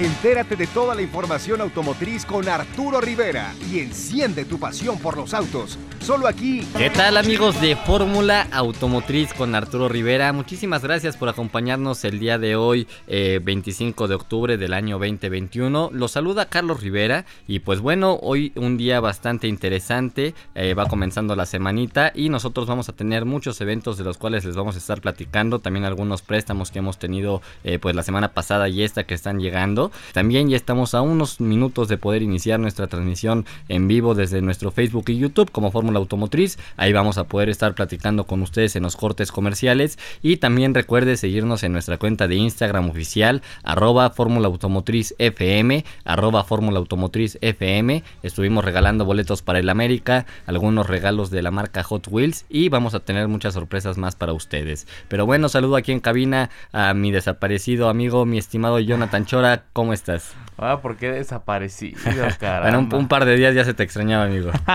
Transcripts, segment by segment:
Entérate de toda la información automotriz con Arturo Rivera y enciende tu pasión por los autos. Solo aquí. ¿Qué tal amigos de Fórmula Automotriz con Arturo Rivera? Muchísimas gracias por acompañarnos el día de hoy, 25 eh, de octubre del año 2021. Los saluda Carlos Rivera y pues bueno, hoy un día bastante interesante. Eh, va comenzando la semanita y nosotros vamos a tener muchos eventos de los cuales les vamos a estar platicando. También algunos préstamos que hemos tenido eh, pues la semana pasada y esta que están llegando. También ya estamos a unos minutos de poder iniciar nuestra transmisión en vivo desde nuestro Facebook y YouTube como Fórmula Automotriz. Ahí vamos a poder estar platicando con ustedes en los cortes comerciales. Y también recuerde seguirnos en nuestra cuenta de Instagram oficial, arroba Fórmula Automotriz FM, arroba Fórmula Automotriz FM. Estuvimos regalando boletos para el América, algunos regalos de la marca Hot Wheels y vamos a tener muchas sorpresas más para ustedes. Pero bueno, saludo aquí en cabina a mi desaparecido amigo, mi estimado Jonathan Chora. ¿Cómo estás? Ah, ¿por qué desaparecido, bueno, un, par de días ya se te extrañaba, amigo.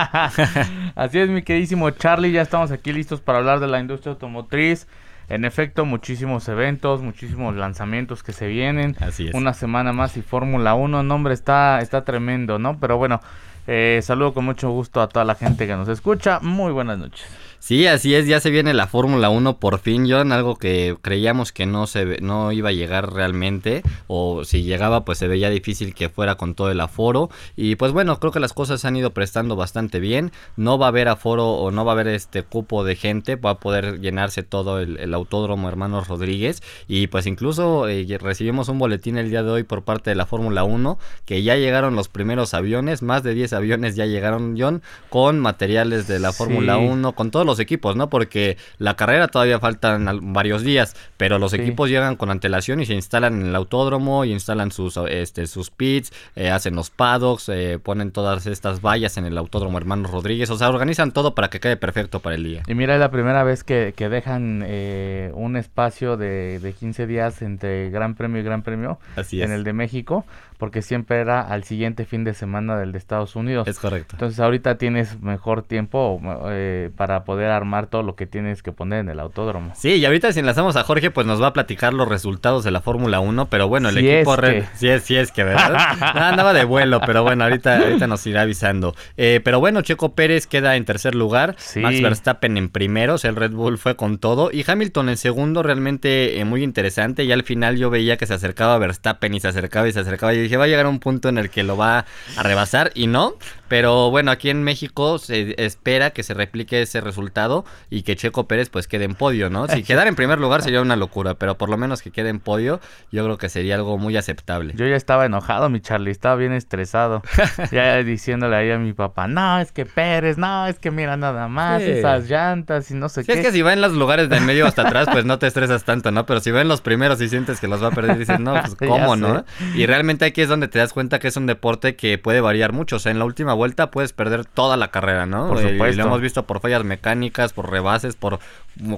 Así es, mi queridísimo Charlie, ya estamos aquí listos para hablar de la industria automotriz. En efecto, muchísimos eventos, muchísimos lanzamientos que se vienen. Así es. Una semana más y Fórmula 1, nombre está, está tremendo, ¿no? Pero bueno, eh, saludo con mucho gusto a toda la gente que nos escucha. Muy buenas noches. Sí, así es, ya se viene la Fórmula 1 por fin, John, algo que creíamos que no se no iba a llegar realmente o si llegaba pues se veía difícil que fuera con todo el aforo y pues bueno, creo que las cosas se han ido prestando bastante bien, no va a haber aforo o no va a haber este cupo de gente, va a poder llenarse todo el, autódromo Hermanos Rodríguez y pues incluso eh, recibimos un boletín el día de hoy por parte de la Fórmula 1 que ya llegaron los primeros aviones, más de 10 aviones ya llegaron, John, con materiales de la Fórmula 1, con todos los equipos, ¿no? Porque la carrera todavía faltan varios días, pero los equipos llegan con antelación y se instalan en el autódromo y instalan sus, este, sus pits, eh, hacen los paddocks, eh, ponen todas estas vallas en el autódromo Hermanos Rodríguez, o sea, organizan todo para que quede perfecto para el día. Y mira, es la primera vez que, dejan eh, un espacio de, de 15 días entre Gran Premio y Gran Premio Así en el de México porque siempre era al siguiente fin de semana del de Estados Unidos. Es correcto. Entonces ahorita tienes mejor tiempo eh, para poder armar todo lo que tienes que poner en el autódromo. Sí, y ahorita si enlazamos a Jorge, pues nos va a platicar los resultados de la Fórmula 1, pero bueno, el equipo... Es que... Sí, es, sí es que, ¿verdad? andaba de vuelo, pero bueno, ahorita, ahorita nos irá avisando. Eh, pero bueno, Checo Pérez queda en tercer lugar, Max Verstappen en primero, el Red Bull fue con todo, y Hamilton en segundo, realmente eh, muy interesante, y al final yo veía que se acercaba a Verstappen y se acercaba y se acercaba, y dije, va a llegar un punto en el que lo va a rebasar y no. Pero bueno, aquí en México se espera que se replique ese resultado y que Checo Pérez pues quede en podio, ¿no? Si quedara en primer lugar sería una locura, pero por lo menos que quede en podio yo creo que sería algo muy aceptable. Yo ya estaba enojado, mi Charlie, estaba bien estresado. ya diciéndole ahí a mi papá, no, es que Pérez, no, es que mira nada más esas llantas y no sé qué. Es que si va en los lugares de en medio hasta atrás pues no te estresas tanto, ¿no? Pero si va en los primeros y sientes que los va a perder dices, no, pues cómo, ¿no? Y realmente aquí es donde te das cuenta que es un deporte que puede variar mucho, o sea, en la última vuelta puedes perder toda la carrera, ¿no? Por supuesto. Y lo hemos visto por fallas mecánicas, por rebases, por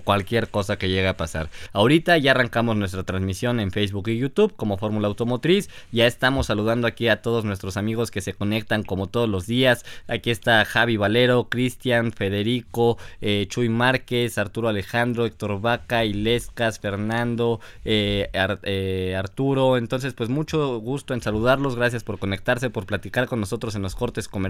cualquier cosa que llegue a pasar. Ahorita ya arrancamos nuestra transmisión en Facebook y YouTube como Fórmula Automotriz. Ya estamos saludando aquí a todos nuestros amigos que se conectan como todos los días. Aquí está Javi Valero, Cristian, Federico, eh, Chuy Márquez, Arturo Alejandro, Héctor Vaca, Ilescas, Fernando, eh, eh, Arturo. Entonces, pues mucho gusto en saludarlos. Gracias por conectarse, por platicar con nosotros en los cortes comerciales.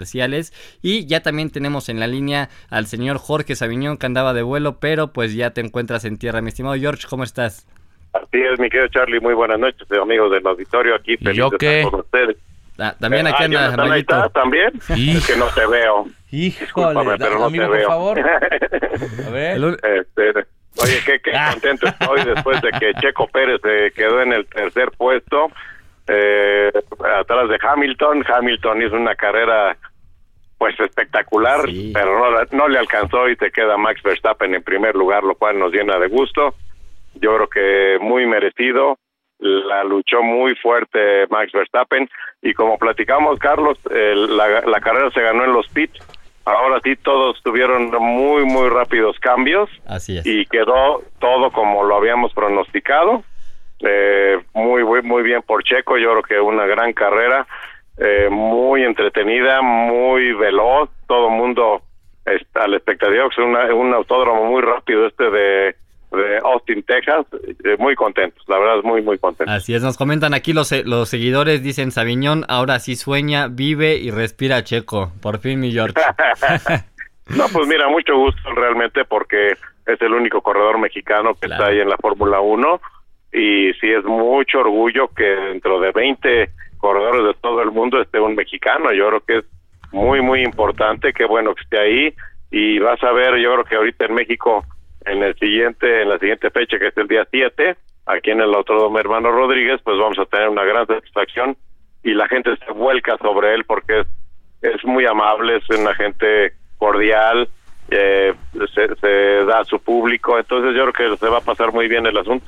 Y ya también tenemos en la línea al señor Jorge Sabiñón que andaba de vuelo, pero pues ya te encuentras en tierra. Mi estimado George, ¿cómo estás? Así es, mi querido Charlie, muy buenas noches, amigos del auditorio, aquí feliz yo qué? con ustedes. Ah, también aquí en anda ahí estás, también? Es que no te veo. Híjole, pero no te veo. por favor. A ver. Este, oye, qué, qué ah. contento estoy después de que Checo Pérez se quedó en el tercer puesto, eh, atrás de Hamilton. Hamilton hizo una carrera pues espectacular, pero no, no le alcanzó y te queda Max Verstappen en primer lugar, lo cual nos llena de gusto. Yo creo que muy merecido, la luchó muy fuerte Max Verstappen. Y como platicamos Carlos, la, la carrera se ganó en los pits. Ahora sí todos tuvieron muy muy rápidos cambios. Así y quedó todo como lo habíamos pronosticado. Eh, muy muy bien por Checo, yo creo que una gran carrera eh, muy entretenida, muy veloz, todo el mundo está a la expectativa, es un autódromo muy rápido este de de Austin, Texas. Eh, muy contentos, la verdad, muy, muy contentos. Así es, nos comentan aquí los, los seguidores, dicen Sabiñón, ahora sí sueña, vive y respira Checo. Por fin, mi George. no, pues mira, mucho gusto realmente porque es el único corredor mexicano que está ahí en la Fórmula 1 y sí es mucho orgullo que dentro de 20 corredores de todo el mundo esté un mexicano. Yo creo que es muy, muy importante, qué bueno que esté ahí. Y vas a ver, yo creo que ahorita en México en el siguiente en la siguiente fecha que es el día 7 aquí en el Autódromo Hermano Rodríguez pues vamos a tener una gran satisfacción. Y la gente se vuelca sobre él porque es, es muy amable es una gente cordial eh, se, se da a su público. Entonces yo creo que se va a pasar muy bien el asunto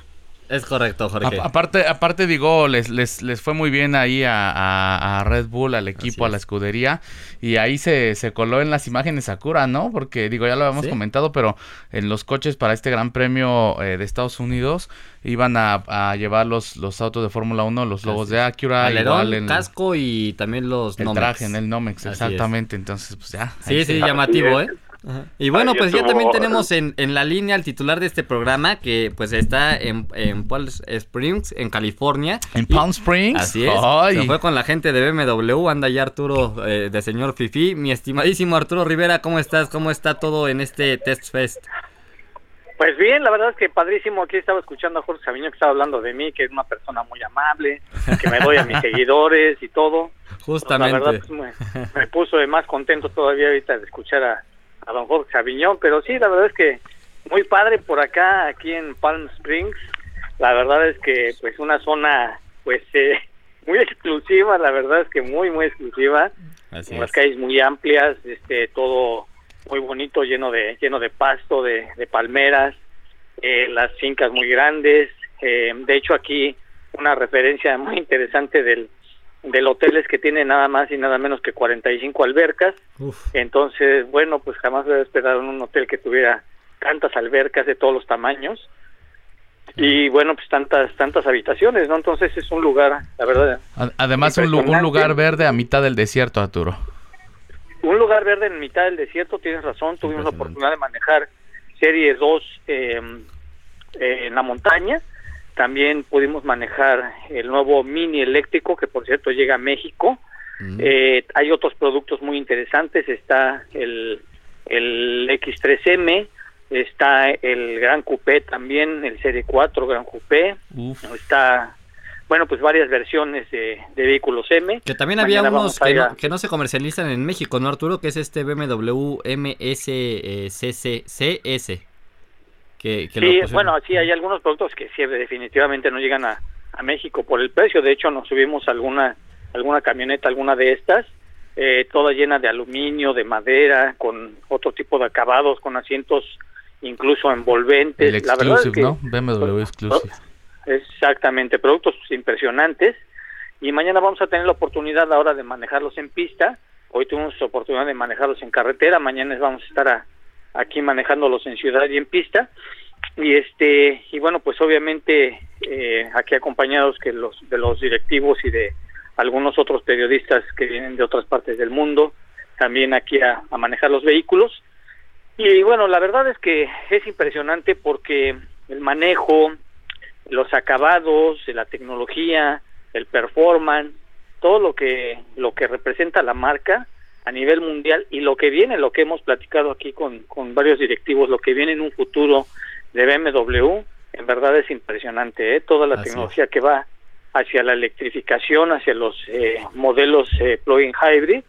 es correcto, Jorge. aparte, aparte digo, les, les, les fue muy bien ahí a, Red Bull, al equipo, a la escudería, y ahí se, se coló en las imágenes Sakura, ¿no? Porque digo, ya lo habíamos comentado, pero en los coches para este Gran Premio eh, de Estados Unidos iban a, llevar los, los autos de Fórmula 1, los logos de Acura, Alerón, el casco y también los el traje en el Nomex, exactamente. Entonces, pues ya. Sí, sí, llamativo, ¿eh? Y bueno, pues ya también tenemos en, en, la línea al titular de este programa que pues está en, en Palm Springs, en California. En Palm Springs. Así es. Se fue con la gente de BMW, anda ya Arturo eh, de señor Fifi. Mi estimadísimo Arturo Rivera, ¿cómo estás? ¿Cómo está todo en este Test Fest? Pues bien, la verdad es que padrísimo. Aquí estaba escuchando a Jorge Sabiño que estaba hablando de mí, que es una persona muy amable, que me doy a mis seguidores y todo. Justamente. la verdad pues, me, puso de más contento todavía ahorita de escuchar a, a don Jorge Sabiñón, pero sí, la verdad es que muy padre por acá, aquí en Palm Springs. La verdad es que pues una zona pues eh, muy exclusiva, la verdad es que muy muy exclusiva. Así las calles muy amplias, este todo muy bonito, lleno de lleno de pasto, de, palmeras, eh, las fincas muy grandes. Eh, de hecho aquí una referencia muy interesante del del hotel es que tiene nada más y nada menos que 45 albercas. Entonces, bueno, pues jamás había esperado en un hotel que tuviera tantas albercas de todos los tamaños y bueno, pues tantas tantas habitaciones, ¿no? Entonces es un lugar, la verdad. Además un, un lugar verde a mitad del desierto, Arturo. Un lugar verde en mitad del desierto, tienes razón, tuvimos la oportunidad de manejar Serie 2 eh, en la montaña también pudimos manejar el nuevo mini eléctrico, que por cierto llega a México. Mm. Eh, hay otros productos muy interesantes. Está el, el X3M, está el Gran Coupé también, el Serie 4 Gran Coupé. Está, bueno, pues varias versiones de, vehículos M. Que también había unos que no, que no, se comercializan en México, ¿no, Arturo? Que es este BMW Sí, bueno, sí, hay algunos productos que sí, definitivamente no llegan a, México por el precio. De hecho, nos subimos alguna, alguna camioneta, alguna de estas, eh, toda llena de aluminio, de madera, con otro tipo de acabados, con asientos incluso envolventes. la verdad es que, ¿no? BMW Exclusive. Exactamente, productos impresionantes. Y mañana vamos a tener la oportunidad ahora de manejarlos en pista. Hoy tuvimos la oportunidad de manejarlos en carretera. Mañana vamos a estar a, aquí manejándolos en ciudad y en pista. Y este y bueno pues obviamente eh, aquí acompañados que los de los directivos y de algunos otros periodistas que vienen de otras partes del mundo también aquí a, manejar los vehículos. Y bueno la verdad es que es impresionante porque el manejo los acabados la tecnología el performance todo lo que lo que representa la marca a nivel mundial y lo que viene, lo que hemos platicado aquí con, con varios directivos, lo que viene en un futuro de BMW, en verdad es impresionante, ¿eh? toda la tecnología que va hacia la electrificación, hacia los eh, modelos eh, plug-in hybrid,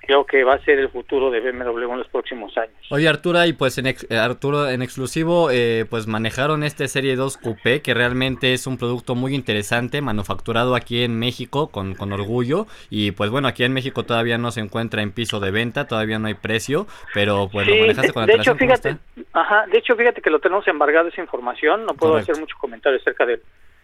creo que va a ser el futuro de BMW en los próximos años. Oye Arturo, y pues en eh, Arturo en exclusivo, eh, pues manejaron este Serie 2 Coupé, que realmente es un producto muy interesante, manufacturado aquí en México con, con orgullo, y pues bueno, aquí en México todavía no se encuentra en piso de venta, todavía no hay precio, pero pues lo manejaste con de hecho, fíjate, ajá, de hecho, fíjate que lo tenemos embargado esa información, no puedo hacer mucho comentario acerca del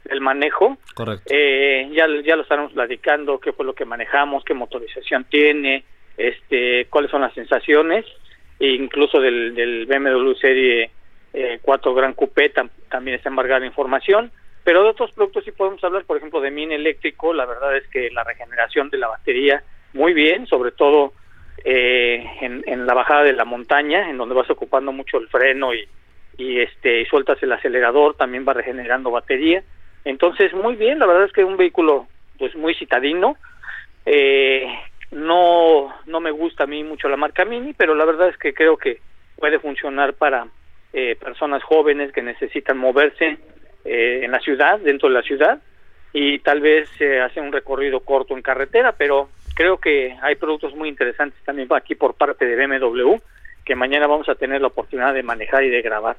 el manejo. Correcto. Eh, ya, ya lo estaremos platicando, qué fue lo que manejamos, qué motorización tiene, este, cuáles son las sensaciones, e incluso del, BMW Serie 4 eh, Gran Coupé también está embargada información, pero de otros productos sí podemos hablar, por ejemplo, de mini eléctrico, la verdad es que la regeneración de la batería, muy bien, sobre todo eh, en, la bajada de la montaña, en donde vas ocupando mucho el freno y, y este y sueltas el acelerador, también va regenerando batería. Entonces, muy bien, la verdad es que es un vehículo pues muy citadino. Eh, no no me gusta a mí mucho la marca Mini, pero la verdad es que creo que puede funcionar para eh, personas jóvenes que necesitan moverse eh, en la ciudad, dentro de la ciudad, y tal vez eh, hacer un recorrido corto en carretera, pero creo que hay productos muy interesantes también aquí por parte de BMW que mañana vamos a tener la oportunidad de manejar y de grabar.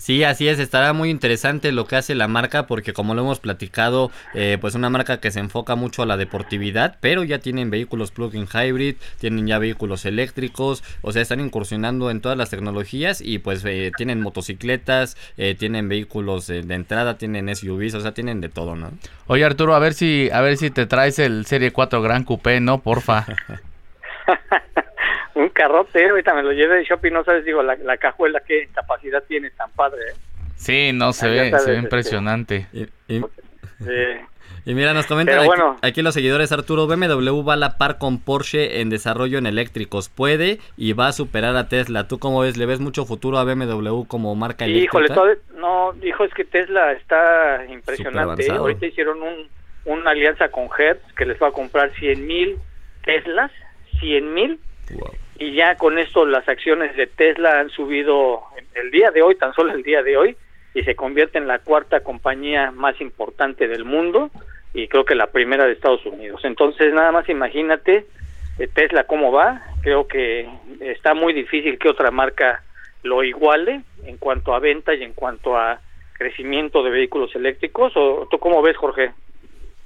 Sí, así es, estará muy interesante lo que hace la marca porque como lo hemos platicado, eh, pues una marca que se enfoca mucho a la deportividad, pero ya tienen vehículos plug-in hybrid, tienen ya vehículos eléctricos, o sea, están incursionando en todas las tecnologías y pues eh, tienen motocicletas, eh, tienen vehículos de entrada, tienen SUVs, o sea, tienen de todo, ¿no? Oye Arturo, a ver si, a ver si te traes el Serie 4 Gran Coupé, ¿no? Porfa. un carrote, ahorita me lo llevé de shopping, no sabes, digo, la, la cajuela, qué capacidad tiene tan padre. ¿eh? Sí, no, se ve, se ve impresionante. Y, mira, nos comentan aquí, los seguidores, Arturo, BMW va a la par con Porsche en desarrollo en eléctricos, puede y va a superar a Tesla. ¿Tú cómo ves? ¿Le ves mucho futuro a BMW como marca Híjole, no, hijo, es que Tesla está impresionante. ¿eh? Ahorita hicieron un, una alianza con Hertz que les va a comprar 100 mil Teslas, 100 mil y ya con esto las acciones de Tesla han subido el día de hoy, tan solo el día de hoy, y se convierte en la cuarta compañía más importante del mundo y creo que la primera de Estados Unidos. Entonces, nada más imagínate eh, Tesla cómo va. Creo que está muy difícil que otra marca lo iguale en cuanto a venta y en cuanto a crecimiento de vehículos eléctricos. ¿O tú cómo ves, Jorge?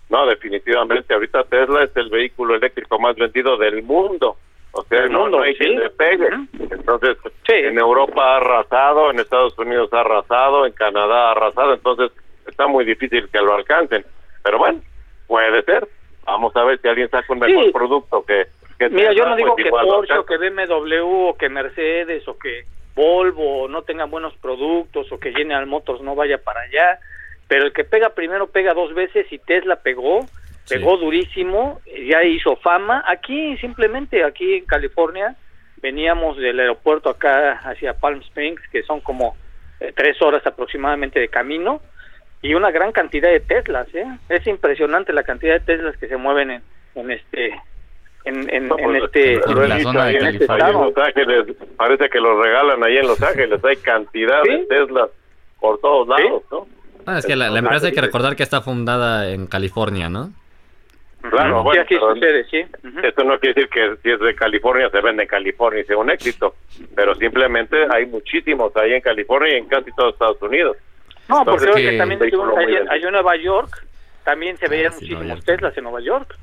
No, definitivamente. Ahorita Tesla es el vehículo eléctrico más vendido del mundo. O sea, no, no hay quien le pegue. Entonces, en Europa ha arrasado, en Estados Unidos ha arrasado, en Canadá ha arrasado, entonces está muy difícil que lo alcancen. Pero bueno, puede ser. Vamos a ver si alguien saca un mejor producto que, Mira, yo no digo pues que Porsche o que BMW o que Mercedes o que Volvo no tengan buenos productos o que General Motors no vaya para allá, pero el que pega primero pega dos veces y Tesla pegó pegó durísimo, ya hizo fama. Aquí simplemente, aquí en California, veníamos del aeropuerto acá hacia Palm Springs, que son como eh, tres horas aproximadamente de camino, y una gran cantidad de Teslas, ¿eh? Es impresionante la cantidad de Teslas que se mueven en, en este en, en, este, la zona de este Los Ángeles, parece que los regalan ahí en Los Ángeles, hay cantidad de Teslas por todos lados, ¿no? Ah, es que la, la empresa hay que recordar que está fundada en California, ¿no? Claro, bueno, aquí sucede, sí. Esto no quiere decir que si es de California se vende en California y sea un éxito, pero simplemente hay muchísimos ahí en California y en casi todos Estados Unidos. No, porque que también hay, en Nueva York, también se veían ah, muchísimos Teslas en Nueva York.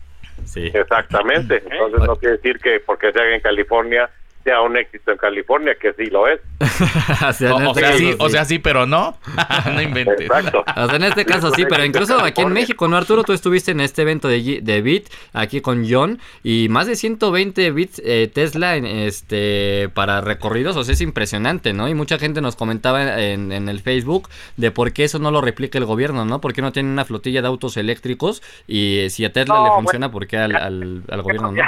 Sí. Exactamente, ¿Eh? entonces no quiere decir que porque se haga en California sea un éxito en California, que sí lo es. o, sea, sí, o sea, sí, pero no. no inventes. Exacto. en este caso sí, pero incluso aquí en México, ¿no, Arturo? Tú estuviste en este evento de, de Bit, aquí con John, y más de 120 bits eh, Tesla en, este para recorridos, o sea, es impresionante, ¿no? Y mucha gente nos comentaba en, en el Facebook de por qué eso no lo replica el gobierno, ¿no? ¿Por qué no tiene una flotilla de autos eléctricos? Y si a Tesla le funciona, ¿por qué al, al, al gobierno no?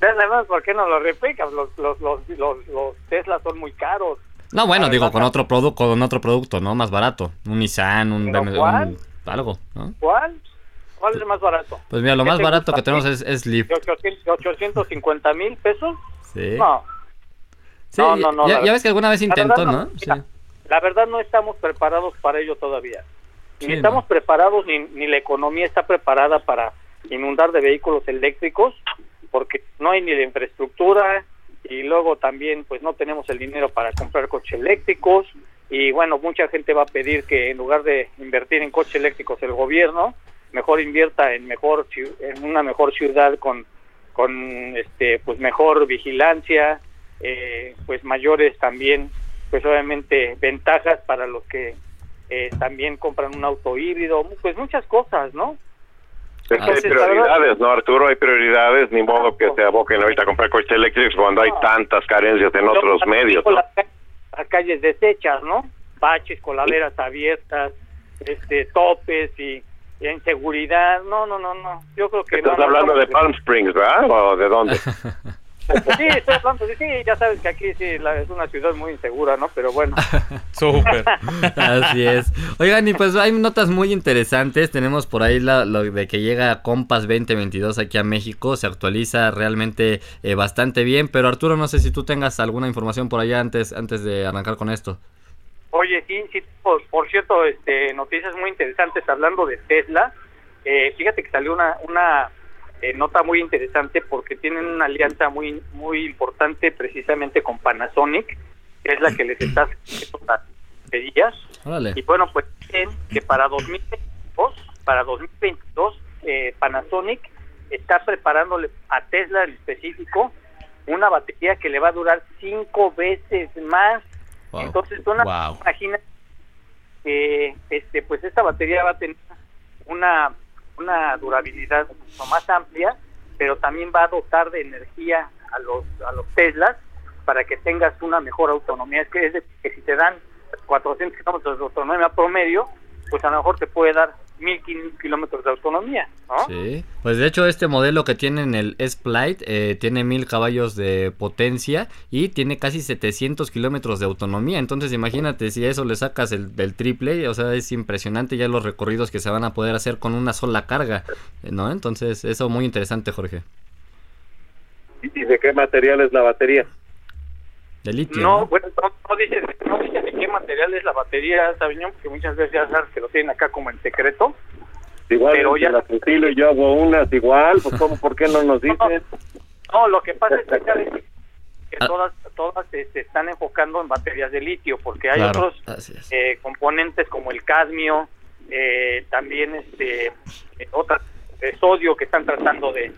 Además, ¿por qué no lo replicas? Los, los, los, los, Tesla son muy caros. No, bueno, digo, con otro producto, con otro producto, ¿no? Más barato. Un Nissan, un, BMW, algo, ¿no? ¿Cuál? ¿Cuál es el más barato? Pues mira, lo más barato que tenemos es, es Leaf. ¿850 mil pesos? Sí. No. no, no, no, ya, ves que alguna vez intentó, ¿no? sí. La verdad no estamos preparados para ello todavía. Ni estamos preparados, ni, ni la economía está preparada para inundar de vehículos eléctricos porque no hay ni la infraestructura y luego también pues no tenemos el dinero para comprar coches eléctricos y bueno, mucha gente va a pedir que en lugar de invertir en coches eléctricos el gobierno mejor invierta en mejor en una mejor ciudad con con este pues mejor vigilancia eh, pues mayores también pues obviamente ventajas para los que eh, también compran un auto híbrido pues muchas cosas no hay prioridades, ¿no, Arturo? Hay prioridades, ni modo que se aboquen ahorita a comprar coches eléctricos cuando hay tantas carencias en otros medios. Las, calles deshechas, ¿no? Baches, coladeras abiertas, este, topes y, inseguridad. No, no, no, no. Yo creo que. Estás hablando de Palm Springs, ¿verdad? ¿O de dónde? Sí, estoy hablando, sí, ya sabes que aquí sí es una ciudad muy insegura, ¿no? Pero bueno. Súper. Así es. Oigan, y pues hay notas muy interesantes. Tenemos por ahí la, lo de que llega Compass 2022 aquí a México. Se actualiza realmente eh, bastante bien. Pero Arturo, no sé si tú tengas alguna información por allá antes, antes de arrancar con esto. Oye, sí, sí, por, cierto, este, noticias muy interesantes hablando de Tesla. Eh, fíjate que salió una, una eh, nota muy interesante porque tienen una alianza muy muy importante precisamente con Panasonic, que es la que les está haciendo las pedidas. Y bueno, pues que para 2022, para 2022 eh, Panasonic está preparándole a Tesla en específico una batería que le va a durar cinco veces más. Entonces, una, imagina que este, pues esta batería va a tener una una durabilidad mucho más amplia, pero también va a dotar de energía a los, a los Teslas para que tengas una mejor autonomía. Es que, es que si te dan 400 kilómetros de autonomía promedio, pues a lo mejor te puede dar 1500 kilómetros de autonomía, ¿no? Sí, pues de hecho este modelo que tiene en el S-Plate eh, tiene 1000 caballos de potencia y tiene casi 700 kilómetros de autonomía, entonces imagínate si a eso le sacas el, triple, o sea, es impresionante ya los recorridos que se van a poder hacer con una sola carga, ¿no? Entonces eso muy interesante, Jorge. ¿Y de qué material es la batería? De litio. No, bueno, no, dice, no dice de qué material es la batería, Sabiñón, porque muchas veces ya sabes que lo tienen acá como en secreto. Igual, pero ya la y yo hago unas igual, pues ¿cómo, ¿por qué no nos dicen? No, lo que pasa es que, ah. todas todas se, están enfocando en baterías de litio, porque hay otros eh, componentes como el cadmio, eh, también este eh, otras de sodio que están tratando de,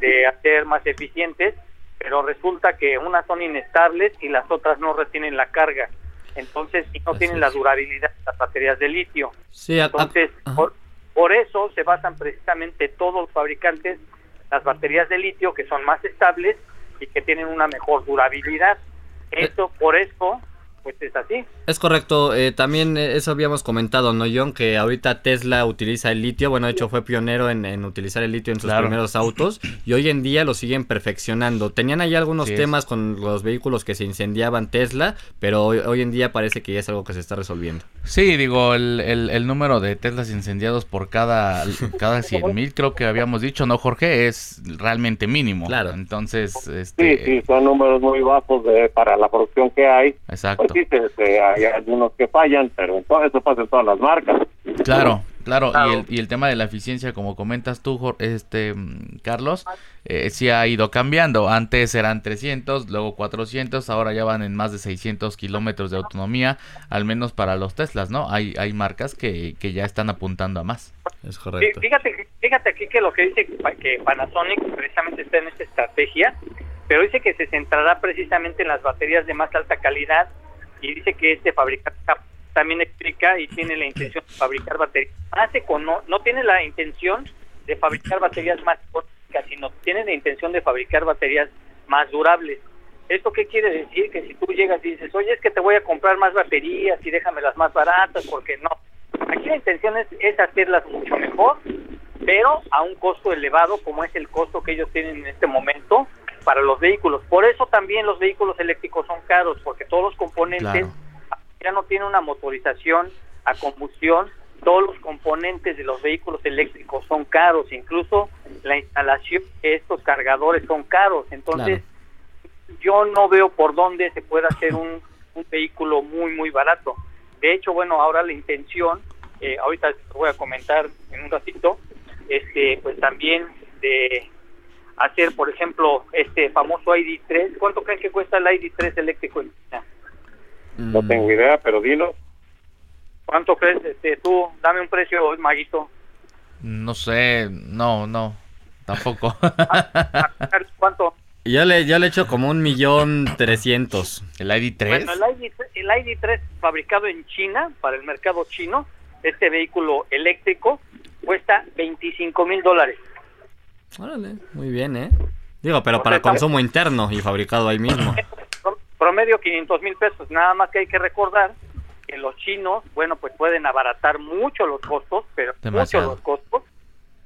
de hacer más eficientes pero resulta que unas son inestables y las otras no retienen la carga. Entonces, y no tienen la durabilidad de las baterías de litio. Sí, Entonces, por, por, eso se basan precisamente todos los fabricantes las baterías de litio que son más estables y que tienen una mejor durabilidad. Eh, eso, por eso, pues es así. Es correcto, eh, también eh, eso habíamos comentado, ¿no, John? Que ahorita Tesla utiliza el litio, bueno, de hecho fue pionero en, utilizar el litio en sus primeros autos y hoy en día lo siguen perfeccionando. Tenían ahí algunos temas con los vehículos que se incendiaban Tesla, pero hoy, en día parece que ya es algo que se está resolviendo. Sí, digo, el, el, número de Teslas incendiados por cada, cada 100 mil, creo que habíamos dicho, ¿no, Jorge? Es realmente mínimo. Claro. Entonces, este... Sí, sí, son números muy bajos de, para la producción que hay. Exacto hay algunos que fallan, pero eso pasa en todas las marcas. Claro, claro, Y, el, y el tema de la eficiencia, como comentas tú, este mm, Carlos, eh, sí ha ido cambiando. Antes eran 300, luego 400, ahora ya van en más de 600 kilómetros de autonomía, al menos para los Teslas, ¿no? Hay, hay marcas que, que ya están apuntando a más. Es correcto. Fíjate, fíjate aquí que lo que dice que Panasonic precisamente está en esta estrategia, pero dice que se centrará precisamente en las baterías de más alta calidad y dice que este fabricante también explica y tiene la intención de fabricar baterías con no, no tiene la intención de fabricar baterías más económicas, sino tiene la intención de fabricar baterías más durables. ¿Esto qué quiere decir? Que si tú llegas y dices, oye, es que te voy a comprar más baterías y déjame las más baratas, porque no. Aquí la intención es, es hacerlas mucho mejor, pero a un costo elevado, como es el costo que ellos tienen en este momento, para los vehículos. Por eso también los vehículos eléctricos son caros, porque todos los componentes ya no tienen una motorización a combustión, todos los componentes de los vehículos eléctricos son caros, incluso la instalación de estos cargadores son caros. Entonces, yo no veo por dónde se puede hacer un, un, vehículo muy, muy barato. De hecho, bueno, ahora la intención, eh, ahorita voy a comentar en un ratito, este, pues también de hacer, por ejemplo, este famoso ID3. ¿Cuánto creen que cuesta el ID3 eléctrico en China? No tengo idea, pero dilo. ¿Cuánto crees este, tú? Dame un precio, Maguito. No sé, no, no, tampoco. ¿Cuánto? Yo le, yo le echo como un millón trescientos. ¿El ID3? Bueno, el, ID, el ID3 fabricado en China, para el mercado chino, este vehículo eléctrico, cuesta 25 mil dólares. Órale, muy bien, ¿eh? Digo, pero para consumo interno y fabricado ahí mismo. Promedio 500 mil pesos. Nada más que hay que recordar que los chinos, bueno, pues pueden abaratar mucho los costos, pero mucho los costos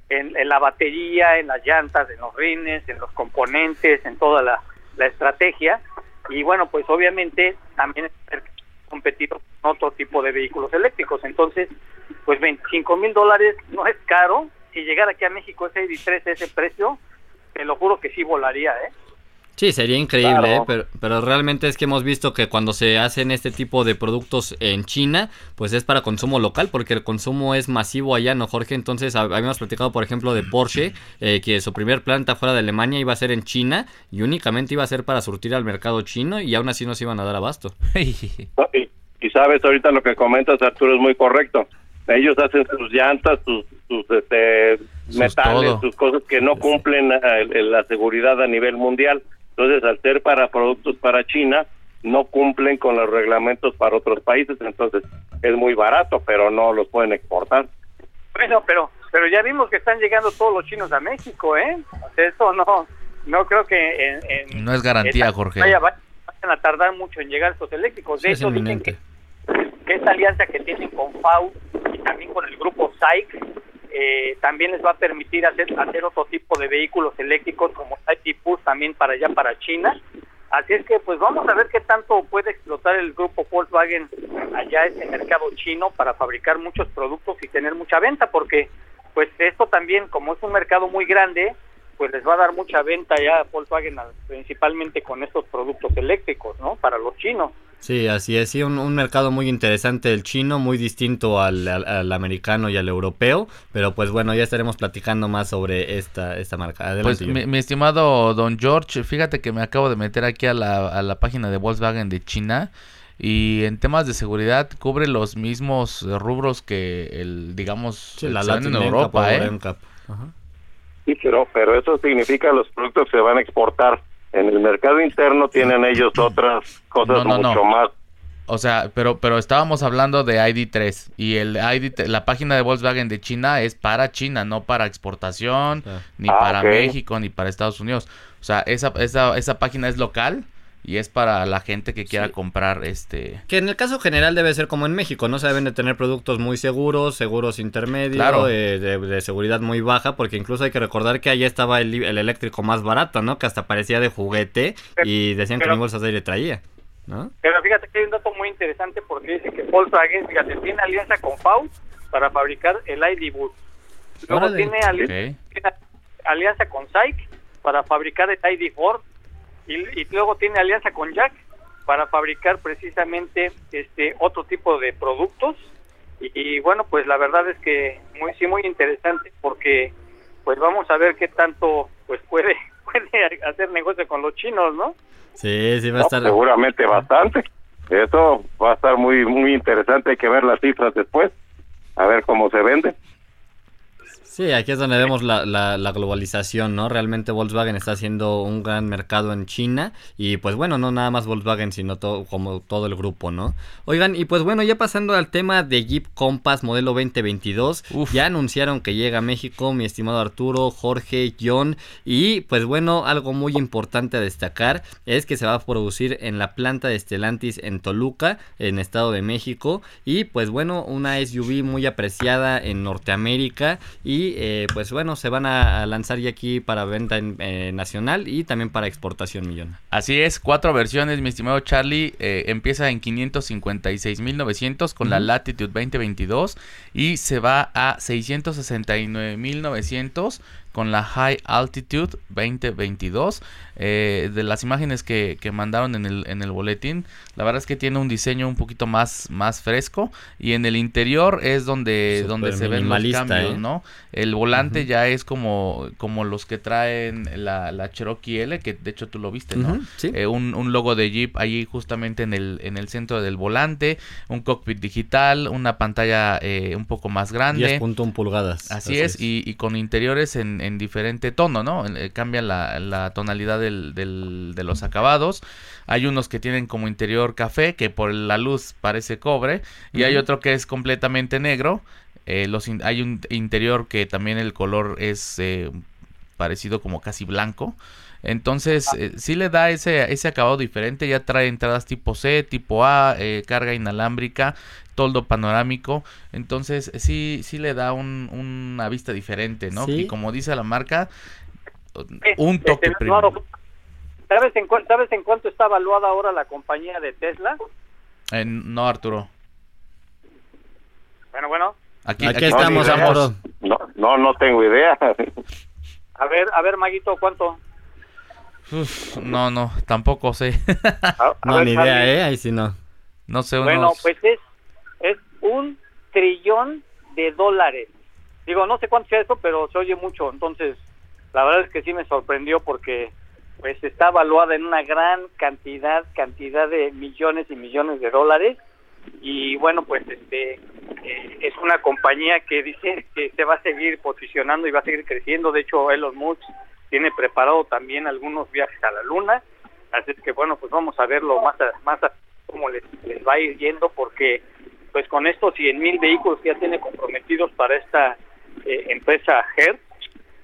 en, la batería, en las llantas, en los rines, en los componentes, en toda la, la estrategia y bueno, pues obviamente también es competido con otro tipo de vehículos eléctricos. Entonces, pues 25 mil dólares no es caro. Si llegara aquí a México ese ID3 ese precio, te lo juro que sí volaría, ¿eh? Sí, sería increíble, ¿eh? pero, pero realmente es que hemos visto que cuando se hacen este tipo de productos en China, pues es para consumo local, porque el consumo es masivo allá, ¿no, Jorge? Entonces habíamos platicado, por ejemplo, de Porsche, eh, que su primer planta fuera de Alemania iba a ser en China y únicamente iba a ser para surtir al mercado chino y aún así no se iban a dar abasto. y, sabes, ahorita lo que comentas, Arturo, es muy correcto. Ellos hacen sus llantas, sus, este, metales, sus cosas que no cumplen eh, la seguridad a nivel mundial entonces, al ser para productos para China, no cumplen con los reglamentos para otros países, entonces es muy barato, pero no los pueden exportar. Bueno, pero pero ya vimos que están llegando todos los chinos a México, ¿eh? eso no no creo que no es garantía, Jorge. Vaya, vayan a tardar mucho en llegar estos eléctricos. De hecho, dicen que, que, esta alianza que tienen con FAU y también con el grupo SAIC eh, también les va a permitir hacer, hacer otro tipo de vehículos eléctricos como Type también para allá, para China. Así es que pues vamos a ver qué tanto puede explotar el grupo Volkswagen allá ese mercado chino para fabricar muchos productos y tener mucha venta, porque pues esto también, como es un mercado muy grande, pues les va a dar mucha venta ya a Volkswagen principalmente con estos productos eléctricos, ¿no? Para los chinos. Sí, así es, sí, un, mercado muy interesante el chino, muy distinto al, americano y al europeo, pero pues bueno, ya estaremos platicando más sobre esta, esta marca. Adelante, pues mi, estimado don George, fíjate que me acabo de meter aquí a la, a la página de Volkswagen de China y en temas de seguridad cubre los mismos rubros que el, digamos, la en Europa, ¿eh? Sí, pero, pero eso significa los productos se van a exportar en el mercado interno tienen ellos otras cosas mucho más. O sea, pero pero estábamos hablando de ID3 y el ID la página de Volkswagen de China es para China, no para exportación, ni ah, para México, ni para Estados Unidos. O sea, esa, esa, esa página es local y es para la gente que quiera comprar este que en el caso general debe ser como en México no se deben de tener productos muy seguros seguros intermedios eh, de, seguridad muy baja porque incluso hay que recordar que allá estaba el, eléctrico más barato no que hasta parecía de juguete y decían que ni bolsas de aire traía ¿no? pero fíjate que hay un dato muy interesante porque dice que Volkswagen fíjate tiene alianza con FAU para fabricar el ID Bus luego tiene, alianza con SAIC para fabricar el ID Ford y, luego tiene alianza con Jack para fabricar precisamente este otro tipo de productos. Y, bueno pues la verdad es que muy sí muy interesante porque pues vamos a ver qué tanto pues puede puede hacer negocio con los chinos no sí sí va a estar seguramente bastante. Eso va a estar muy muy interesante. Hay que ver las cifras después a ver cómo se vende Sí, aquí es donde vemos la, la, globalización, ¿no? Realmente Volkswagen está haciendo un gran mercado en China y pues bueno, no nada más Volkswagen, sino todo, como todo el grupo, ¿no? Oigan, y pues bueno, ya pasando al tema de Jeep Compass modelo 2022, ya anunciaron que llega a México mi estimado Arturo, Jorge, John y pues bueno, algo muy importante a destacar es que se va a producir en la planta de Stellantis en Toluca, en Estado de México y pues bueno, una SUV muy apreciada en Norteamérica y eh, pues bueno, se van a lanzar ya aquí para venta en, eh, nacional y también para exportación millón. Así es, cuatro versiones, mi estimado Charlie. Eh, empieza en 556.900 con la Latitude 2022 y se va a 669.900 con la High Altitude 2022. Eh, de las imágenes que, que, mandaron en el, en el boletín, la verdad es que tiene un diseño un poquito más, más fresco. Y en el interior es donde, donde se ven los cambios, ¿eh? ¿no? El volante ya es como, como los que traen la, la Cherokee L, que de hecho tú lo viste, ¿no? Eh, un, un, logo de Jeep allí justamente en el, en el centro del volante, un cockpit digital, una pantalla un poco más grande. 10.1 pulgadas. Así, es, Y, y, con interiores en, en diferente tono, ¿no? Cambia la, la tonalidad del, de los acabados. Hay unos que tienen como interior café, que por la luz parece cobre, y hay otro que es completamente negro. Eh, los hay un interior que también el color es eh, parecido como casi blanco. Entonces, si ah. eh, sí le da ese, ese acabado diferente. Ya trae entradas tipo C, tipo A, carga inalámbrica, toldo panorámico. Entonces, sí, sí le da un, una vista diferente, ¿no? Y como dice la marca, un toque este, ¿Sabes en, ¿Sabes en cuánto está evaluada ahora la compañía de Tesla? no, Arturo. Bueno, bueno. Aquí, estamos, Arturo. No, no, no tengo idea. A ver, a ver, Maguito, ¿cuánto? no, no, tampoco sé. no, ni idea, ¿eh? Ahí sí no. No sé, Bueno, pues es, es un trillón de dólares. Digo, no sé cuánto sea eso, pero se oye mucho. Entonces, la verdad es que sí me sorprendió porque pues está evaluada en una gran cantidad, cantidad de millones y millones de dólares. Y bueno, pues este eh, es una compañía que dice que se va a seguir posicionando y va a seguir creciendo. De hecho, Elon Musk tiene preparado también algunos viajes a la Luna. Así que bueno, pues vamos a verlo más a, más a cómo les, les va a ir yendo porque pues con estos 100 mil vehículos que ya tiene comprometidos para esta eh, empresa Hertz,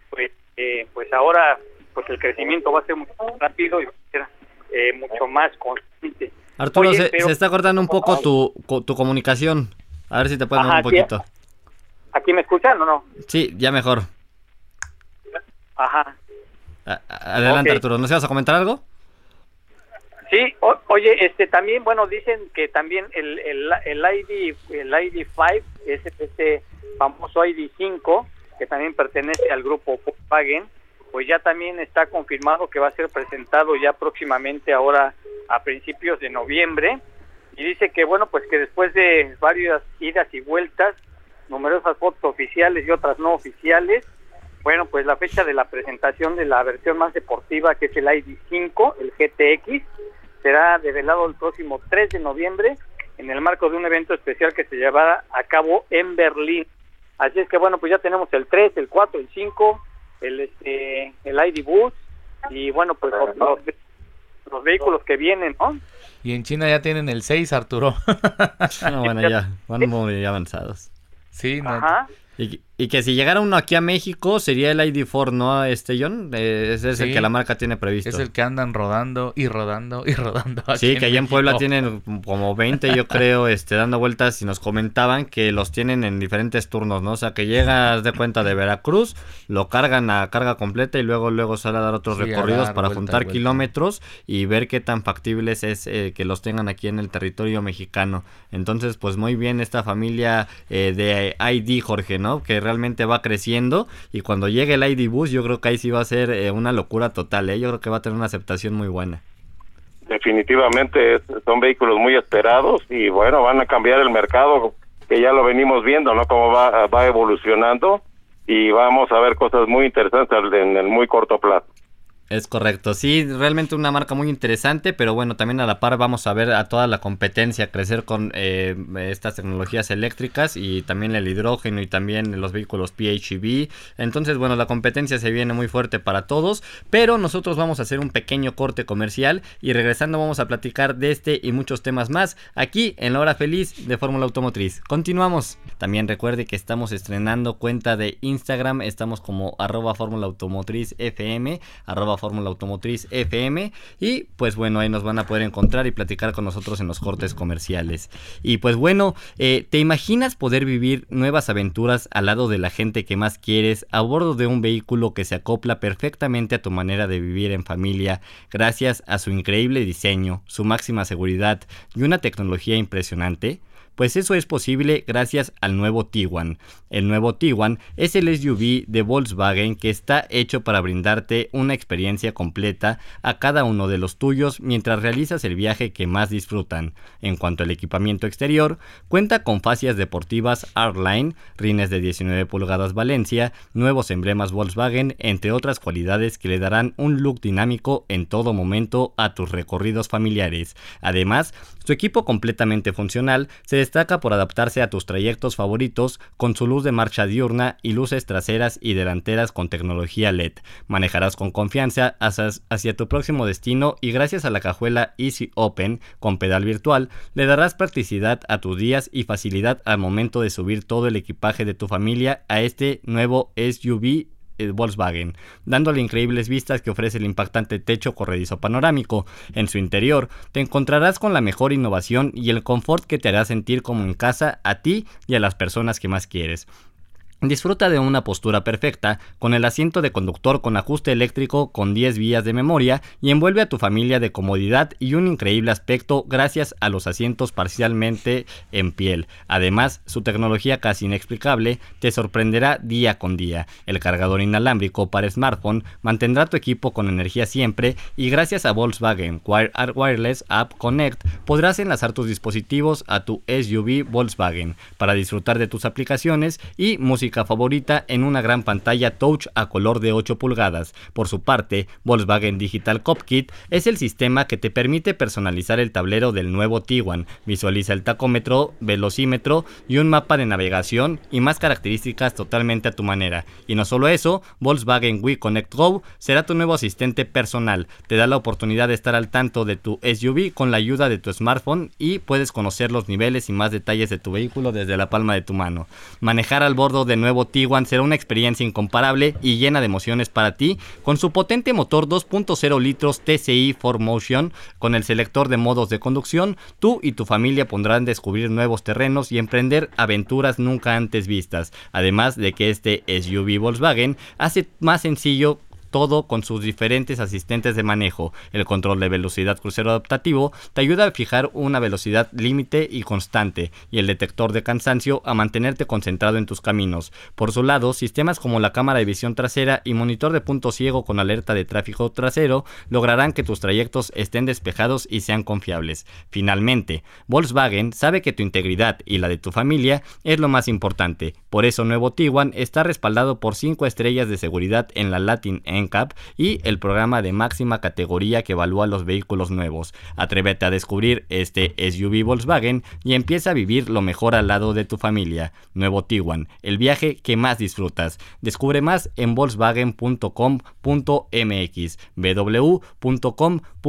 pues, eh, pues ahora pues el crecimiento va a ser mucho más rápido y va a ser eh, mucho más constante. Arturo, se, está cortando un poco tu, tu comunicación. A ver si te puedes un poquito. ¿Aquí me escuchan o no? Sí, ya mejor. Ajá. adelante, Arturo. ¿No se vas a comentar algo? Sí, oye, este también, bueno, dicen que también el, el, el ID el ID5, ese, ese famoso ID5, que también pertenece al grupo Volkswagen, pues ya también está confirmado que va a ser presentado ya próximamente ahora a principios de noviembre. Y dice que bueno, pues que después de varias idas y vueltas, numerosas fotos oficiales y otras no oficiales, bueno, pues la fecha de la presentación de la versión más deportiva, que es el ID5, el GTX, será develado el próximo 3 de noviembre en el marco de un evento especial que se llevará a cabo en Berlín. Así es que bueno, pues ya tenemos el 3, el 4, el 5, el este el ID Bus y bueno, pues los, los, vehículos que vienen, ¿no? Y en China ya tienen el 6, Arturo. bueno, ya van muy avanzados. Sí, no. Y, que si llegara uno aquí a México sería el ID4, ¿no, este John? Eh, ese es el que la marca tiene previsto. Es el que andan rodando y rodando y rodando. sí, que allá en Puebla tienen como 20, yo creo, este, dando vueltas y nos comentaban que los tienen en diferentes turnos, ¿no? O sea, que llegas de cuenta de Veracruz, lo cargan a carga completa y luego luego sale a dar otros recorridos para juntar kilómetros y ver qué tan factibles es eh, que los tengan aquí en el territorio mexicano. Entonces, pues muy bien esta familia eh, de ID, Jorge, ¿no? Que realmente va creciendo y cuando llegue el ID Bus yo creo que ahí sí va a ser eh, una locura total, ¿eh? yo creo que va a tener una aceptación muy buena. Definitivamente son vehículos muy esperados y bueno, van a cambiar el mercado que ya lo venimos viendo, ¿no? Cómo va, va evolucionando y vamos a ver cosas muy interesantes en el muy corto plazo. Es correcto, sí, realmente una marca muy interesante, pero bueno, también a la par vamos a ver a toda la competencia crecer con eh, estas tecnologías eléctricas y también el hidrógeno y también los vehículos PHEV. Entonces, bueno, la competencia se viene muy fuerte para todos, pero nosotros vamos a hacer un pequeño corte comercial y regresando vamos a platicar de este y muchos temas más aquí en la hora feliz de Fórmula Automotriz. Continuamos. También recuerde que estamos estrenando cuenta de Instagram, estamos como arroba Fórmula Automotriz FM, Fórmula Automotriz FM. Y pues bueno, ahí nos van a poder encontrar y platicar con nosotros en los cortes comerciales. Y pues bueno, eh, ¿te imaginas poder vivir nuevas aventuras al lado de la gente que más quieres a bordo de un vehículo que se acopla perfectamente a tu manera de vivir en familia gracias a su increíble diseño, su máxima seguridad y una tecnología impresionante? Pues eso es posible gracias al nuevo Tiguan. El nuevo Tiguan es el SUV de Volkswagen que está hecho para brindarte una experiencia completa a cada uno de los tuyos mientras realizas el viaje que más disfrutan. En cuanto al equipamiento exterior, cuenta con fascias deportivas R-Line, rines de 19 pulgadas Valencia, nuevos emblemas Volkswagen, entre otras cualidades que le darán un look dinámico en todo momento a tus recorridos familiares. Además, su equipo completamente funcional se destaca por adaptarse a tus trayectos favoritos con su luz de marcha diurna y luces traseras y delanteras con tecnología LED. Manejarás con confianza hacia, tu próximo destino y gracias a la cajuela Easy Open con pedal virtual le darás practicidad a tus días y facilidad al momento de subir todo el equipaje de tu familia a este nuevo SUV Volkswagen, dándole increíbles vistas que ofrece el impactante techo corredizo panorámico. En su interior te encontrarás con la mejor innovación y el confort que te hará sentir como en casa a ti y a las personas que más quieres. Disfruta de una postura perfecta, con el asiento de conductor con ajuste eléctrico con 10 vías de memoria y envuelve a tu familia de comodidad y un increíble aspecto gracias a los asientos parcialmente en piel. Además, su tecnología casi inexplicable te sorprenderá día con día. El cargador inalámbrico para smartphone mantendrá tu equipo con energía siempre y gracias a Volkswagen Wireless App Connect podrás enlazar tus dispositivos a tu SUV Volkswagen para disfrutar de tus aplicaciones y música favorita en una gran pantalla touch a color de 8 pulgadas. Por su parte, Volkswagen Digital Cockpit es el sistema que te permite personalizar el tablero del nuevo Tiguan. Visualiza el tacómetro, velocímetro y un mapa de navegación y más características totalmente a tu manera. Y no solo eso, Volkswagen Wii Connect Go será tu nuevo asistente personal. Te da la oportunidad de estar al tanto de tu SUV con la ayuda de tu smartphone y puedes conocer los niveles y más detalles de tu vehículo desde la palma de tu mano. Manejar al bordo de nuevo Tiguan será una experiencia incomparable y llena de emociones para ti, con su potente motor 2.0 litros TCI 4Motion, con el selector de modos de conducción, tú y tu familia podrán descubrir nuevos terrenos y emprender aventuras nunca antes vistas, además de que este SUV Volkswagen hace más sencillo todo con sus diferentes asistentes de manejo. El control de velocidad crucero adaptativo te ayuda a fijar una velocidad límite y constante, y el detector de cansancio a mantenerte concentrado en tus caminos. Por su lado, sistemas como la cámara de visión trasera y monitor de punto ciego con alerta de tráfico trasero lograrán que tus trayectos estén despejados y sean confiables. Finalmente, Volkswagen sabe que tu integridad y la de tu familia es lo más importante. Por eso nuevo Tiguan está respaldado por 5 estrellas de seguridad en la Latin Y el programa de máxima categoría que evalúa los vehículos nuevos. Atrévete a descubrir este SUV Volkswagen y empieza a vivir lo mejor al lado de tu familia. Nuevo Tiguan, el viaje que más disfrutas. Descubre más en volkswagen.com.mx, www.com.mx.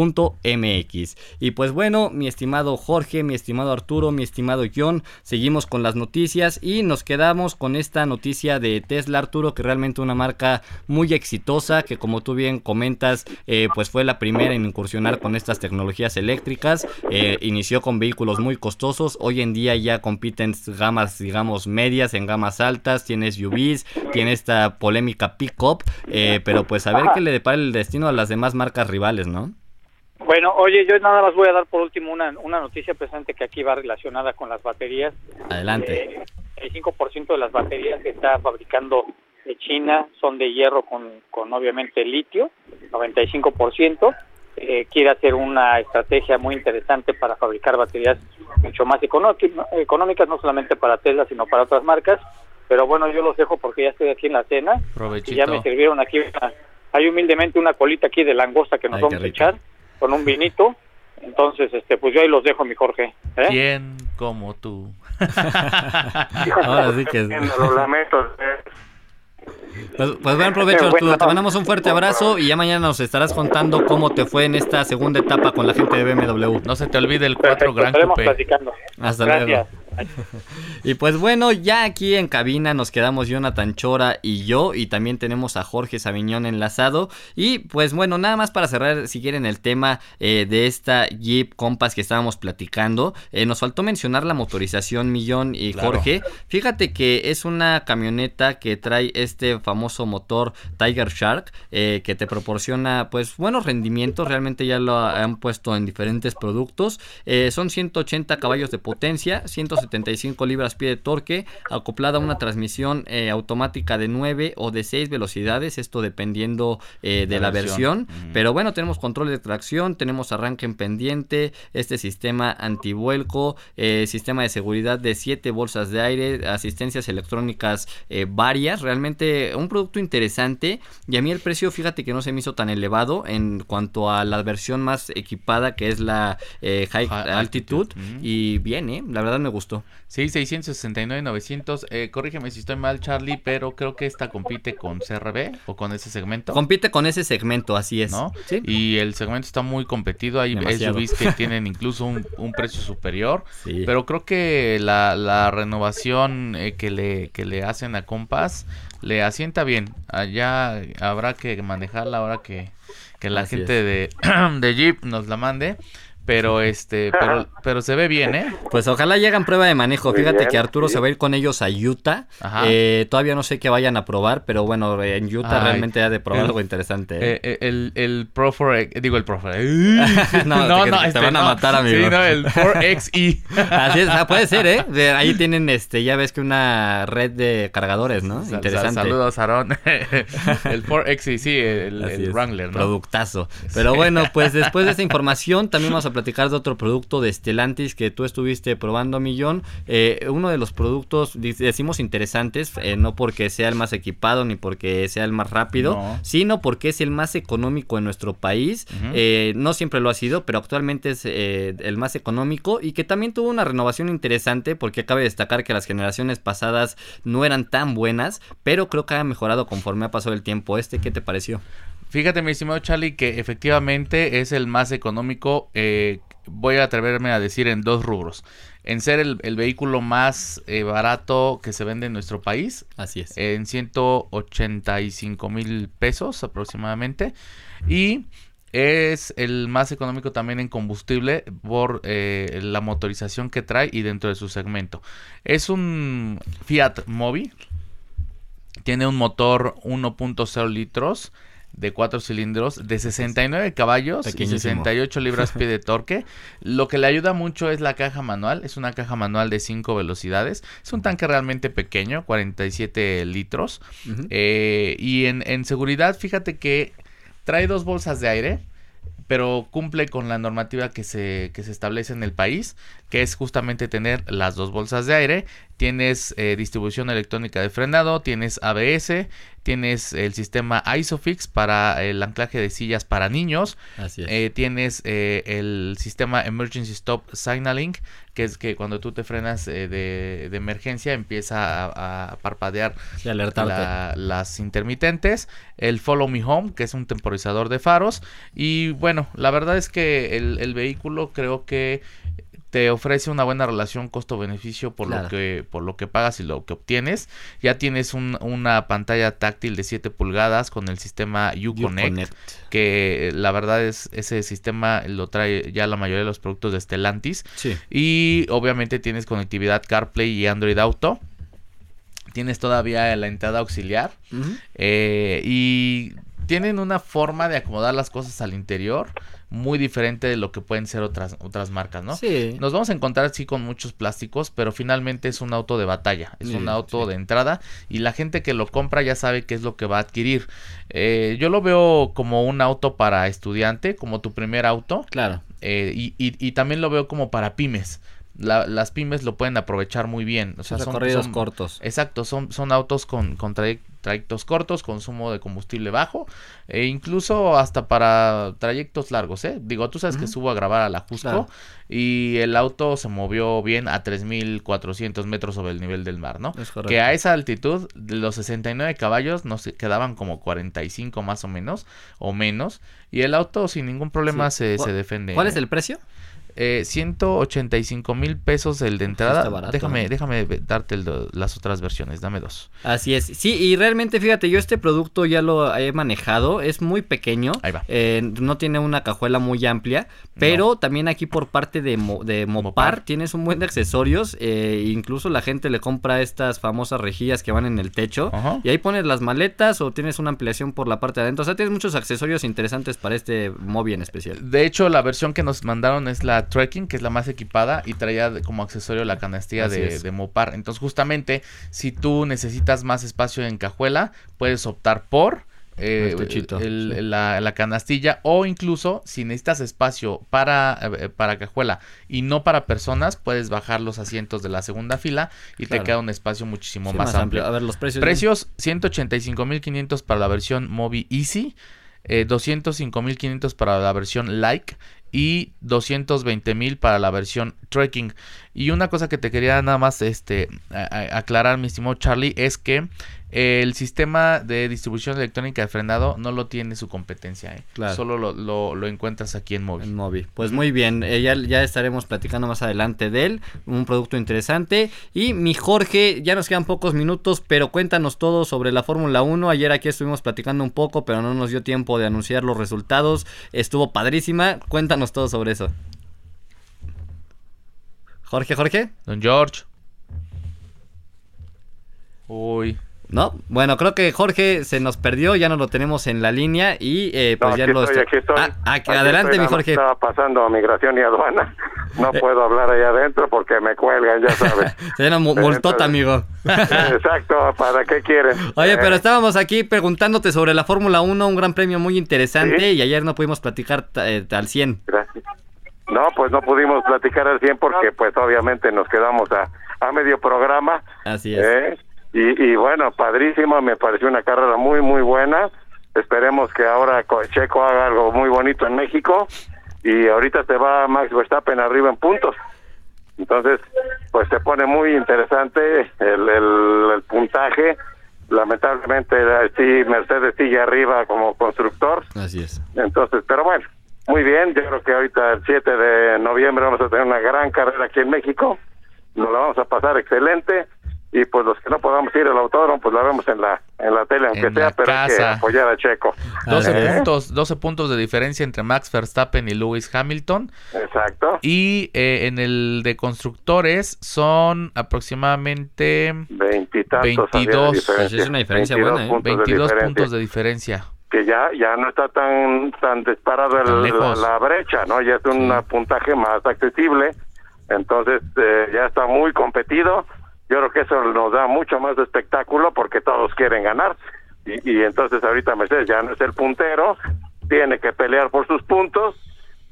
Y pues bueno, mi estimado Jorge, mi estimado Arturo, mi estimado John, seguimos con las noticias y nos quedamos con esta noticia de Tesla, Arturo, que realmente una marca muy exitosa, que como tú bien comentas, eh, pues fue la primera en incursionar con estas tecnologías eléctricas. Eh, inició con vehículos muy costosos, hoy en día ya compiten gamas, digamos, medias, en gamas altas, tiene SUVs, tiene esta polémica pick-up, eh, pero pues a ver qué le depara el destino a las demás marcas rivales, ¿no? Bueno, oye, yo nada más voy a dar por último una, una noticia presente que aquí va relacionada con las baterías. Adelante el 5% de las baterías que está fabricando China son de hierro con, con obviamente litio, 95%. Eh, quiere hacer una estrategia muy interesante para fabricar baterías mucho más económicas, no solamente para Tesla, sino para otras marcas. Pero bueno, yo los dejo porque ya estoy aquí en la cena. Y ya me sirvieron aquí, hay humildemente una colita aquí de langosta que nos vamos a echar con un vinito. Entonces, este, pues yo ahí los dejo, mi Jorge. ¿eh? ¿Quién como tú? Ahora sí que Lo lamento. Pues, pues, buen provecho, Arturo. Te mandamos un fuerte abrazo y ya mañana nos estarás contando cómo te fue en esta segunda etapa con la gente de BMW. No se te olvide el 4 Gran Coupé. Hasta luego. y pues bueno, ya aquí en cabina nos quedamos Jonathan Chora y yo, y también tenemos a Jorge Sabiñón enlazado. Y pues bueno, nada más para cerrar, si quieren, el tema eh, de esta Jeep Compass que estábamos platicando, eh, nos faltó mencionar la motorización Millón y Jorge. Fíjate que es una camioneta que trae este famoso motor Tiger Shark, eh, que te proporciona pues buenos rendimientos, realmente ya lo han puesto en diferentes productos. son 180 caballos de potencia, 160 75 libras pie de torque, acoplada a una transmisión eh, automática de 9 o de 6 velocidades, esto dependiendo eh, de la, versión. Pero bueno, tenemos control de tracción, tenemos arranque en pendiente, este sistema antivuelco, eh, sistema de seguridad de 7 bolsas de aire, asistencias electrónicas varias, realmente un producto interesante. Y a mí el precio fíjate que no se me hizo tan elevado en cuanto a la versión más equipada que es la High, Altitude, y bien, la verdad me gustó. Sí, 669, 900. Eh, corrígeme si estoy mal, Charlie, pero creo que esta compite con CRB o con ese segmento. Compite con ese segmento, así es. ¿No? Y el segmento está muy competido. Hay SUVs que tienen incluso un, precio superior. Pero creo que la, renovación eh, que, le, que le hacen a Compass le asienta bien. Allá habrá que manejarla ahora que, que la gente de, de Jeep nos la mande pero este, pero, pero se ve bien, ¿eh? Pues ojalá lleguen prueba de manejo. Fíjate que Arturo se va a ir con ellos a Utah. Eh, todavía no sé qué vayan a probar, pero bueno, en Utah realmente ha de probar algo interesante. ¿eh? Eh, el, el Pro 4 digo el Pro 4 no, no, no, te este, van a matar, amigo. Sí, no, el 4XE. Así es, puede ser, ¿eh? ahí tienen, este, ya ves que una red de cargadores, ¿no? interesante. saludos, Aaron. el 4XE, sí, el, Wrangler, ¿no? Productazo. Pero bueno, pues después de esta información, también vamos a platicar de otro producto de Stellantis que tú estuviste probando, Millón. Eh, uno de los productos, decimos interesantes, eh, no porque sea el más equipado ni porque sea el más rápido, sino porque es el más económico en nuestro país. Eh, no siempre lo ha sido, pero actualmente es el más económico y que también tuvo una renovación interesante porque cabe destacar que las generaciones pasadas no eran tan buenas, pero creo que ha mejorado conforme ha pasado el tiempo. ¿Este qué te pareció? Fíjate, mi estimado Charlie, que efectivamente es el más económico, eh, voy a atreverme a decir en dos rubros. En ser el, vehículo más eh, barato que se vende en nuestro país. Así es. En 185 mil pesos aproximadamente. Y es el más económico también en combustible por eh, la motorización que trae y dentro de su segmento. Es un Fiat Mobi. Tiene un motor 1.0 litros de cuatro cilindros de 69 caballos y 68 libras pie de torque. Lo que le ayuda mucho es la caja manual. Es una caja manual de 5 velocidades. Es un tanque realmente pequeño, 47 litros. Eh, y en, en seguridad, fíjate que trae dos bolsas de aire pero cumple con la normativa que se, que se establece en el país, que es justamente tener las dos bolsas de aire, tienes eh, distribución electrónica de frenado, tienes ABS, tienes el sistema ISOFIX para el anclaje de sillas para niños, eh, tienes eh, el sistema Emergency Stop Signaling, que es que cuando tú te frenas de, emergencia empieza a, parpadear y alertarte. las intermitentes, el Follow Me Home, que es un temporizador de faros, y bueno, la verdad es que el, el vehículo creo que te ofrece una buena relación costo-beneficio por lo que por lo que pagas y lo que obtienes. Ya tienes una pantalla táctil de 7 pulgadas con el sistema Uconnect, que la verdad es ese sistema lo trae ya la mayoría de los productos de Stellantis. Y obviamente tienes conectividad CarPlay y Android Auto. Tienes todavía la entrada auxiliar. Eh, y tienen una forma de acomodar las cosas al interior muy diferente de lo que pueden ser otras, otras marcas, ¿no? Sí. Nos vamos a encontrar sí con muchos plásticos, pero finalmente es un auto de batalla, es un auto de entrada y la gente que lo compra ya sabe qué es lo que va a adquirir. Eh, yo lo veo como un auto para estudiante, como tu primer auto. Claro. Eh, y, y, también lo veo como para pymes las pymes lo pueden aprovechar muy bien. O sea, son recorridos cortos. Exacto, son, son autos con, con trayectos cortos, consumo de combustible bajo, e incluso hasta para trayectos largos, ¿eh? Digo, tú sabes que subo a grabar a la Jusco y el auto se movió bien a 3.400 metros sobre el nivel del mar, ¿no? que a esa altitud, los 69 caballos nos quedaban como 45 más o menos, o menos, y el auto sin ningún problema se, se, defiende. ¿Cuál es el precio? Eh, 185 mil pesos el de entrada. déjame, déjame darte las otras versiones, dame dos. Así es. Sí, y realmente fíjate, yo este producto ya lo he manejado, es muy pequeño. Ahí va. Eh, no tiene una cajuela muy amplia, pero también aquí por parte de, de Mopar, tienes un buen de accesorios. Eh, incluso la gente le compra estas famosas rejillas que van en el techo. Y ahí pones las maletas o tienes una ampliación por la parte de adentro. O sea, tienes muchos accesorios interesantes para este móvil en especial. De hecho, la versión que nos mandaron es la Trekking, que es la más equipada, y traía como accesorio la canastilla de, Mopar. Entonces, justamente, si tú necesitas más espacio en cajuela, puedes optar por eh, la, canastilla o incluso si necesitas espacio para, eh, para cajuela y no para personas, puedes bajar los asientos de la segunda fila y te queda un espacio muchísimo más, amplio. A ver, los precios. Precios, 185.500 para la versión Mobi Easy. Eh, 205.500 para la versión Like y 220 mil para la versión trekking. Y una cosa que te quería nada más este, aclarar, mi estimado Charlie, es que el sistema de distribución electrónica de frenado no lo tiene su competencia, ¿eh? solo lo, encuentras aquí en móvil. Pues muy bien, eh, ya, estaremos platicando más adelante de él, un producto interesante. Y mi Jorge, ya nos quedan pocos minutos, pero cuéntanos todo sobre la Fórmula 1. Ayer aquí estuvimos platicando un poco, pero no nos dio tiempo de anunciar los resultados. Estuvo padrísima, cuéntanos todo sobre eso. Jorge, Jorge. Don George. Uy. No, bueno, creo que Jorge se nos perdió, ya no lo tenemos en la línea y eh, pues No, ya aquí lo estoy, aquí estoy. Ah, ah, Aquí adelante, estoy, mi Jorge. Estaba pasando a migración y aduana. No puedo hablar allá adentro porque me cuelgan, ya sabes. Se llama mu- multota, amigo. Exacto, ¿para qué quieren? Oye, pero Eh, estábamos aquí preguntándote sobre la Fórmula 1, un gran premio muy interesante Sí. y ayer no pudimos platicar eh, al 100. Gracias. No, pues no pudimos platicar al 100 porque pues obviamente nos quedamos a, a medio programa. Así es. ¿eh? Y, y bueno, padrísimo, me pareció una carrera muy, muy buena. Esperemos que ahora Co- Checo haga algo muy bonito en México y ahorita se va Max Verstappen arriba en puntos. Entonces, pues se pone muy interesante el, el, el puntaje. Lamentablemente, sí, Mercedes sigue arriba como constructor. Así es. Entonces, pero bueno, muy bien. Yo creo que ahorita el 7 de noviembre vamos a tener una gran carrera aquí en México. Nos la vamos a pasar excelente. Y pues los que no podamos ir al autódromo, pues la vemos en la en la tele, aunque En sea, pero hay que casa. apoyar a Checo. 12 ¿Eh? puntos, 12 puntos de diferencia entre Max Verstappen y Lewis Hamilton. Exacto. Y eh, en el de constructores son aproximadamente Veintitantos. había de 22. diferencia. Pues es una diferencia 22 buena, ¿eh? puntos de 22 diferencia. puntos de diferencia. Que ya ya no está tan tan Tan la, brecha, ¿no? Ya es un puntaje más accesible, entonces eh, ya está muy competido. Yo creo que eso nos da mucho más de espectáculo porque todos quieren ganar. Y, y entonces ahorita Mercedes ya no es el puntero, tiene que pelear por sus puntos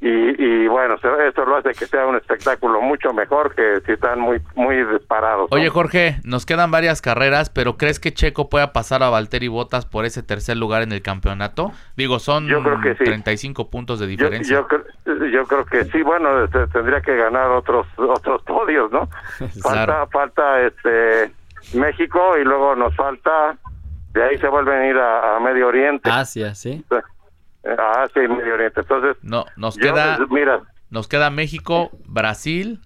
y, y bueno, se- eso lo hace que sea un espectáculo mucho mejor que si están muy muy disparados. ¿no? Oye, Jorge, nos quedan varias carreras, pero ¿crees que Checo pueda pasar a Valtteri Bottas por ese tercer lugar en el campeonato? Digo, son Yo creo que sí. 35 puntos de Yo, diferencia. yo, cre- yo creo que sí, bueno, este, tendría que ganar otros otros podios, ¿no? Falta, Claro. falta este México y luego nos falta, de ahí se vuelven a ir a, a Medio Oriente, Asia, sí. A Asia y Medio Oriente. Entonces, No, nos yo, queda, mira, nos queda México, Brasil,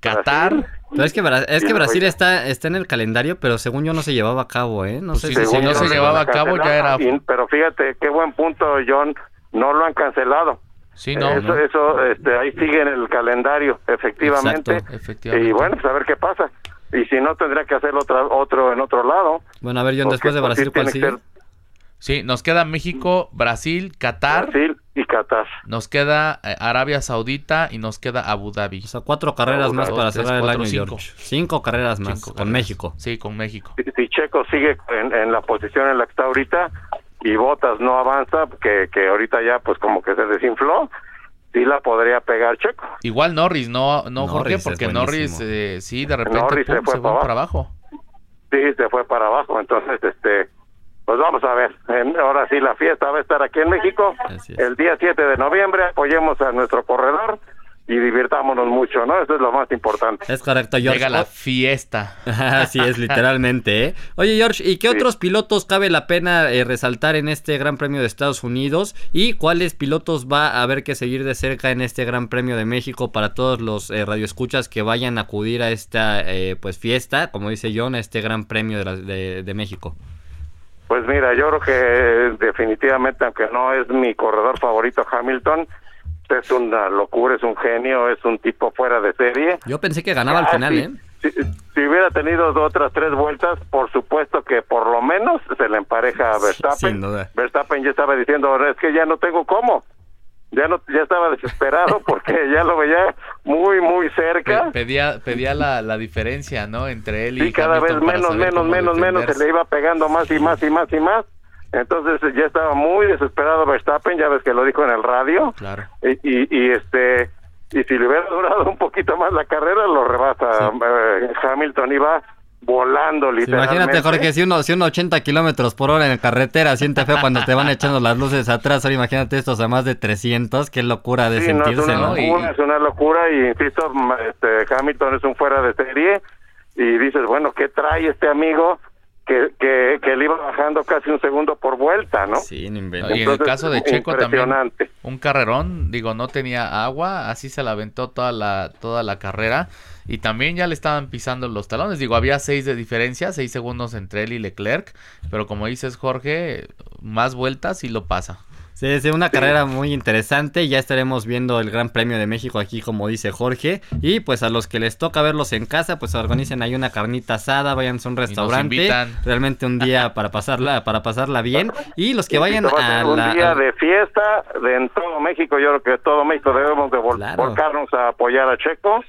Qatar. Brasil, Pero es que, Bra- es Sí, que Brasil está, está en el calendario, pero según yo no se llevaba a cabo, ¿eh? No Pues sé sí, si según se- yo se llevaba a cabo, ya era- pero fíjate, qué buen punto, John, no lo han cancelado. Sí, no, eso, no. eso este, ahí sigue en el calendario, efectivamente. Exacto, efectivamente. Y bueno, pues a ver qué pasa. Y si no, tendría que hacer otra, otro en otro lado. Bueno, a ver, John, después de pues, sí Brasil, ¿cuál sigue? Sí, nos queda México, Brasil, Qatar, Brasil y Qatar. nos queda eh, Arabia Saudita y nos queda Abu Dhabi. O sea, cuatro carreras Dos, más dos, para tres, cerrar el cuatro, año, cinco. George. Cinco carreras más Cinco con carreras. México. Sí, con México. Si, si Checo sigue en, en la posición en la que está ahorita y Botas no avanza, que, que ahorita ya pues como que se desinfló, sí la podría pegar Checo. Igual Norris, no, no Norris Jorge, porque. Norris eh, sí, de repente Norris se fue se fue para para abajo. Sí, se fue para abajo. Entonces, este pues vamos a ver. En- ahora sí la fiesta va a estar aquí en México. El día 7 de noviembre apoyemos a nuestro corredor y divirtámonos mucho, ¿no? Eso es lo más importante. Es correcto, George. Llega la fiesta. Así es, literalmente, ¿eh? Oye, George, ¿y qué Sí. otros pilotos cabe la pena eh, resaltar en este Gran Premio de Estados Unidos? ¿Y cuáles pilotos va a haber que seguir de cerca en este Gran Premio de México para todos los eh, radioescuchas que vayan a acudir a esta eh, pues fiesta, como dice John, a este Gran Premio de, la- de- de México? Pues mira, yo creo que definitivamente, aunque no es mi corredor favorito Hamilton, es una locura, es un genio, es un tipo fuera de serie. Yo pensé que ganaba al Ah, final, sí. ¿eh? Si, si hubiera tenido otras tres vueltas, por supuesto que por lo menos se le empareja a Verstappen. sin duda. Verstappen ya estaba diciendo, "Ahora es que ya no tengo cómo. Ya no ya estaba desesperado porque ya lo veía muy muy cerca. Pe- pedía pedía la, la diferencia, ¿no? Entre él y Sí, cada vez Hamilton menos, menos, menos, menos, se le iba pegando más y más y más y más. Entonces eh, ya estaba muy desesperado Verstappen, ya ves que lo dijo en el radio. Claro. Y, y, y, este y si le hubiera durado un poquito más la carrera lo rebasa eh, Hamilton iba volando literalmente imagínate, Jorge, si uno, si uno 80 kilómetros por hora en carretera siente feo cuando te van echando las luces atrás. Ahora imagínate estos a más de 300. Qué locura de Sí, no, es sentirse, una ¿no? Y- locura, es una locura y insisto, este, Hamilton es un fuera de serie y dices, bueno, ¿qué trae este amigo que, que, que le iba bajando casi un segundo por vuelta, ¿no? Sí, no inventes. Y en el Entonces, caso de Checo también, impresionante. un carrerón, digo, no tenía agua, así se la aventó toda la, toda la carrera. Y también ya le estaban pisando los talones. Digo, había seis de diferencia, seis segundos entre él y Leclerc. Pero como dices, Jorge, más vueltas y lo pasa. Sí, es una carrera muy interesante. Ya estaremos viendo el Gran Premio de México aquí, como dice Jorge. Y pues a los que les toca verlos en casa, pues organicen ahí una carnita asada, vayan a un restaurante. Realmente un día para pasarla, para pasarla bien. Y los que vayan a, un día de fiesta de en todo México. Yo creo que todo México debemos de volcarnos a apoyar a Checo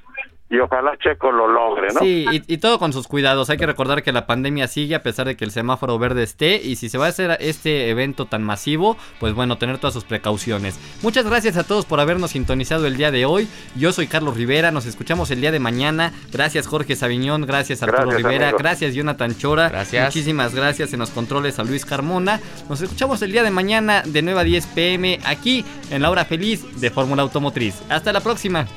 y ojalá Checo lo logre, ¿no? Sí, y, todo con sus cuidados. Hay que recordar que la pandemia sigue a pesar de que el semáforo verde esté y si se va a hacer este evento tan masivo, pues bueno, tener todas sus precauciones. Muchas gracias a todos por habernos sintonizado el día de hoy. Yo soy Carlos Rivera, nos escuchamos el día de mañana. Gracias Jorge Sabiñón, gracias Arturo Rivera, gracias Jonathan Chora. Gracias. Muchísimas gracias en los controles a Luis Carmona. Nos escuchamos el día de mañana de 9 a 10 pm aquí en la hora feliz de Fórmula Automotriz. Hasta la próxima.